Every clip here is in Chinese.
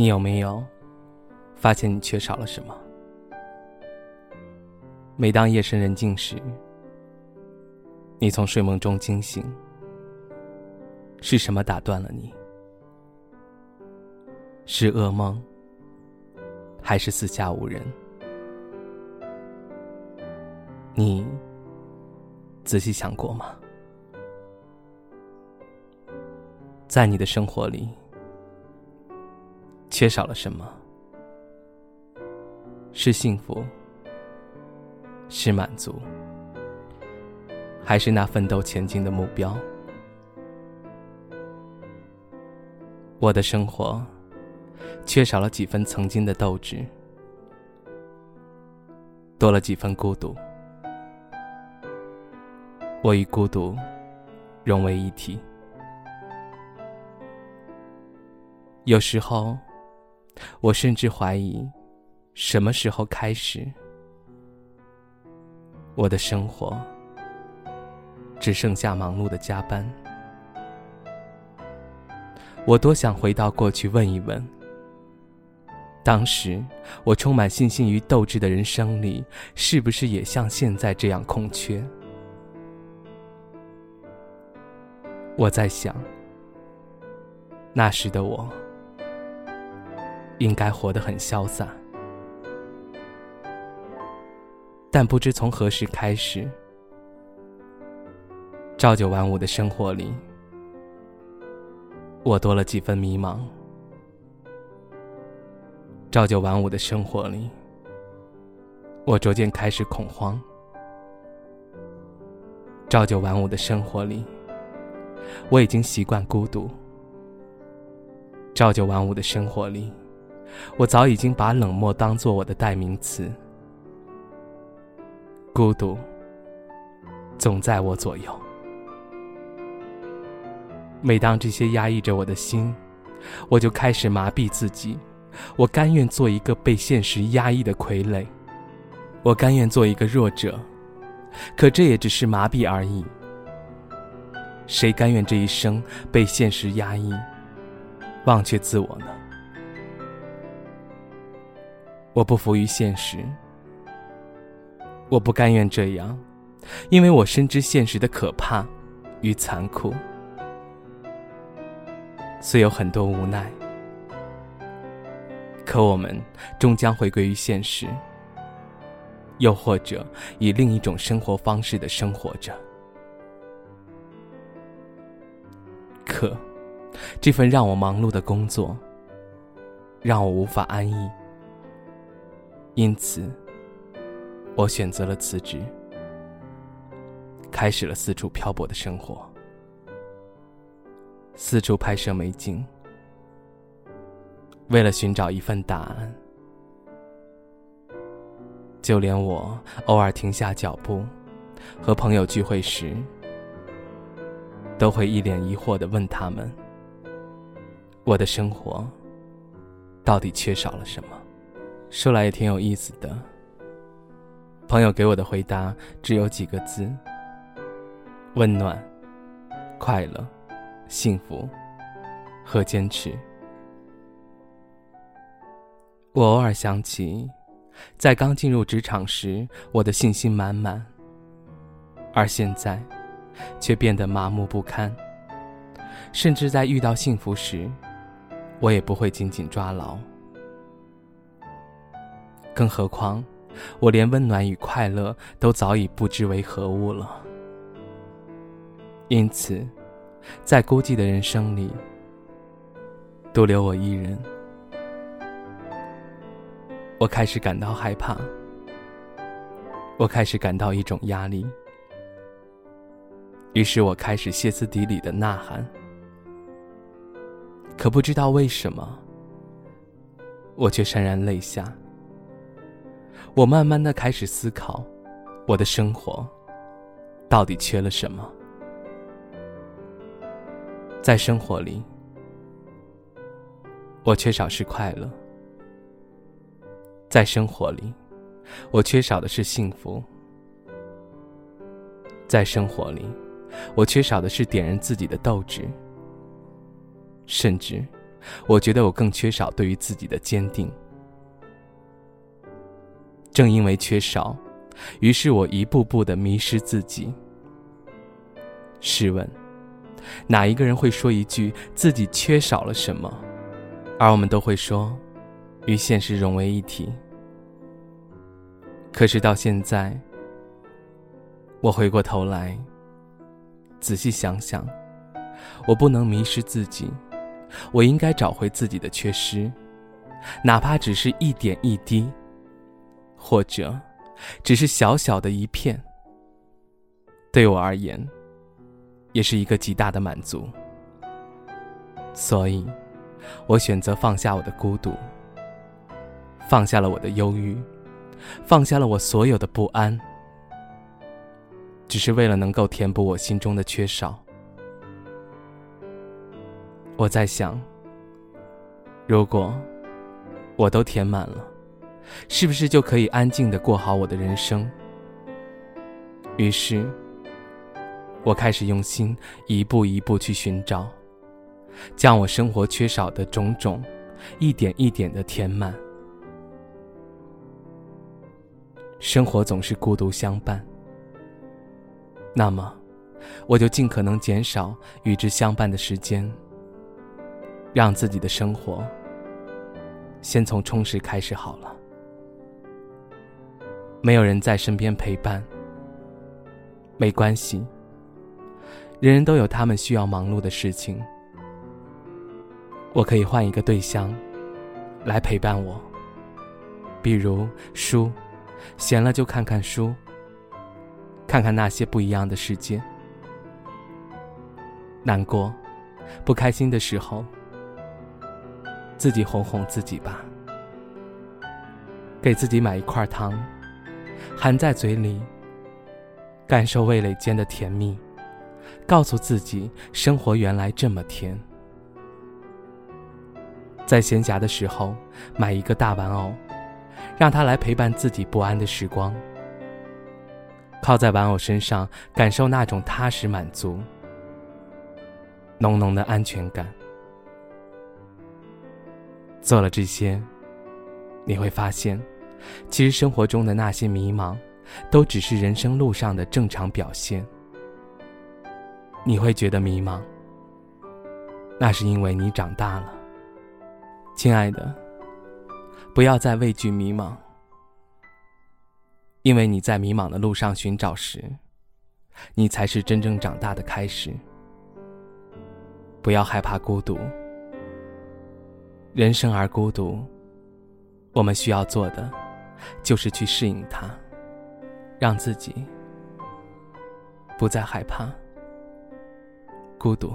你有没有发现你缺少了什么？每当夜深人静时，你从睡梦中惊醒，是什么打断了你？是噩梦，还是四下无人？你仔细想过吗？在你的生活里，缺少了什么？是幸福，是满足，还是那奋斗前进的目标？我的生活缺少了几分曾经的斗志，多了几分孤独。我与孤独融为一体。有时候，我甚至怀疑，什么时候开始，我的生活只剩下忙碌的加班？我多想回到过去问一问，当时我充满信心与斗志的人生里，是不是也像现在这样空缺？我在想，那时的我。应该活得很潇洒，但不知从何时开始，朝九晚五的生活里，我多了几分迷茫；朝九晚五的生活里，我逐渐开始恐慌；朝九晚五的生活里，我已经习惯孤独；朝九晚五的生活里。我早已经把冷漠当做我的代名词，孤独总在我左右。每当这些压抑着我的心，我就开始麻痹自己。我甘愿做一个被现实压抑的傀儡，我甘愿做一个弱者，可这也只是麻痹而已。谁甘愿这一生被现实压抑，忘却自我呢？我不服于现实，我不甘愿这样，因为我深知现实的可怕与残酷。虽有很多无奈，可我们终将回归于现实，又或者以另一种生活方式的生活着。可，这份让我忙碌的工作，让我无法安逸。因此，我选择了辞职，开始了四处漂泊的生活，四处拍摄美景，为了寻找一份答案。就连我偶尔停下脚步，和朋友聚会时，都会一脸疑惑的问他们：“我的生活到底缺少了什么？”说来也挺有意思的。朋友给我的回答只有几个字：温暖、快乐、幸福和坚持。我偶尔想起，在刚进入职场时，我的信心满满，而现在，却变得麻木不堪。甚至在遇到幸福时，我也不会紧紧抓牢。更何况，我连温暖与快乐都早已不知为何物了。因此，在孤寂的人生里，独留我一人，我开始感到害怕，我开始感到一种压力。于是我开始歇斯底里的呐喊，可不知道为什么，我却潸然泪下。我慢慢的开始思考，我的生活到底缺了什么？在生活里，我缺少是快乐；在生活里，我缺少的是幸福；在生活里，我缺少的是点燃自己的斗志，甚至我觉得我更缺少对于自己的坚定。正因为缺少，于是我一步步的迷失自己。试问，哪一个人会说一句自己缺少了什么？而我们都会说，与现实融为一体。可是到现在，我回过头来，仔细想想，我不能迷失自己，我应该找回自己的缺失，哪怕只是一点一滴，或者只是小小的一片，对我而言，也是一个极大的满足。所以。我选择放下我的孤独，放下了我的忧郁，放下了我所有的不安，只是为了能够填补我心中的缺少。我在想，如果我都填满了，是不是就可以安静的过好我的人生？于是，我开始用心一步一步去寻找。将我生活缺少的种种，一点一点的填满。生活总是孤独相伴，那么，我就尽可能减少与之相伴的时间，让自己的生活先从充实开始好了。没有人在身边陪伴，没关系，人人都有他们需要忙碌的事情。我可以换一个对象，来陪伴我。比如书，闲了就看看书，看看那些不一样的世界。难过、不开心的时候，自己哄哄自己吧。给自己买一块糖，含在嘴里，感受味蕾间的甜蜜，告诉自己，生活原来这么甜。在闲暇的时候，买一个大玩偶，让它来陪伴自己不安的时光。靠在玩偶身上，感受那种踏实满足、浓浓的安全感。做了这些，你会发现，其实生活中的那些迷茫，都只是人生路上的正常表现。你会觉得迷茫，那是因为你长大了。亲爱的，不要再畏惧迷茫，因为你在迷茫的路上寻找时，你才是真正长大的开始。不要害怕孤独，人生而孤独，我们需要做的，就是去适应它，让自己不再害怕孤独。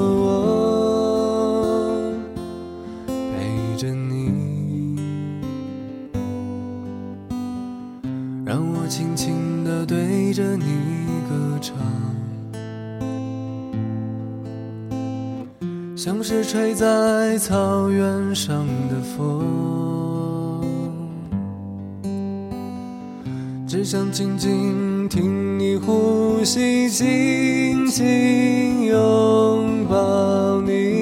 像是吹在草原上的风，只想静静听你呼吸，紧紧拥抱你。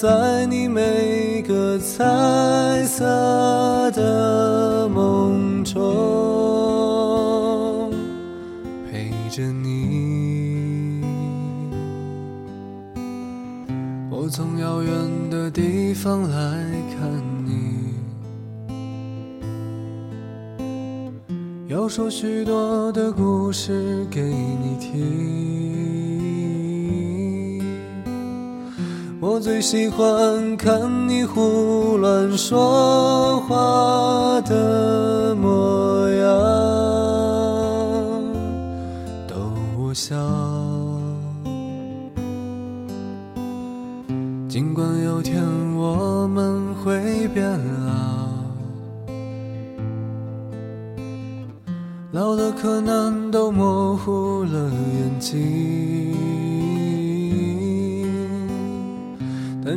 在你每个彩色的梦中，陪着你。我从遥远的地方来看你，要说许多的故事给你听。我最喜欢看你胡乱说话的模样，逗我笑。尽管有天我们会变老，老的可能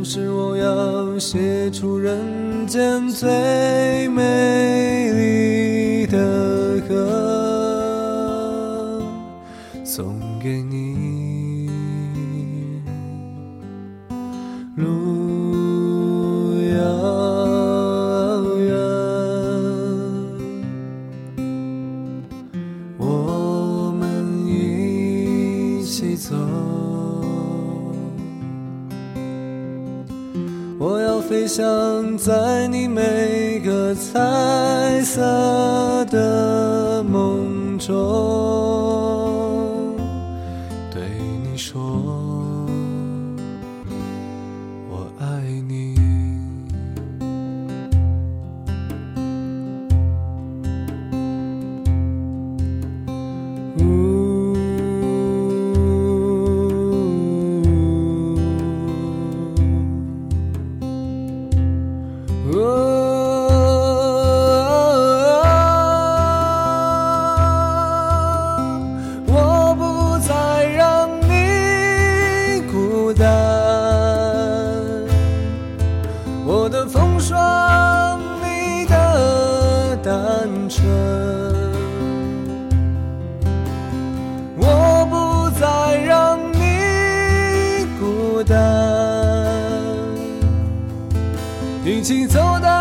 是我要写出人间最美丽的歌，送给你。你每个彩色的梦中，一起走到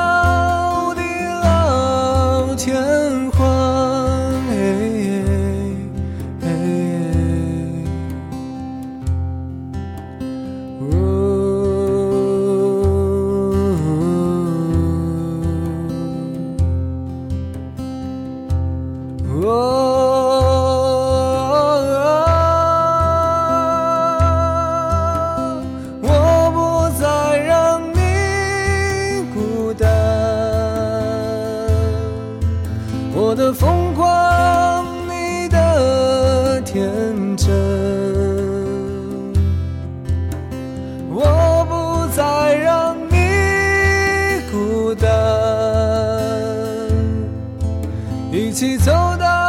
走到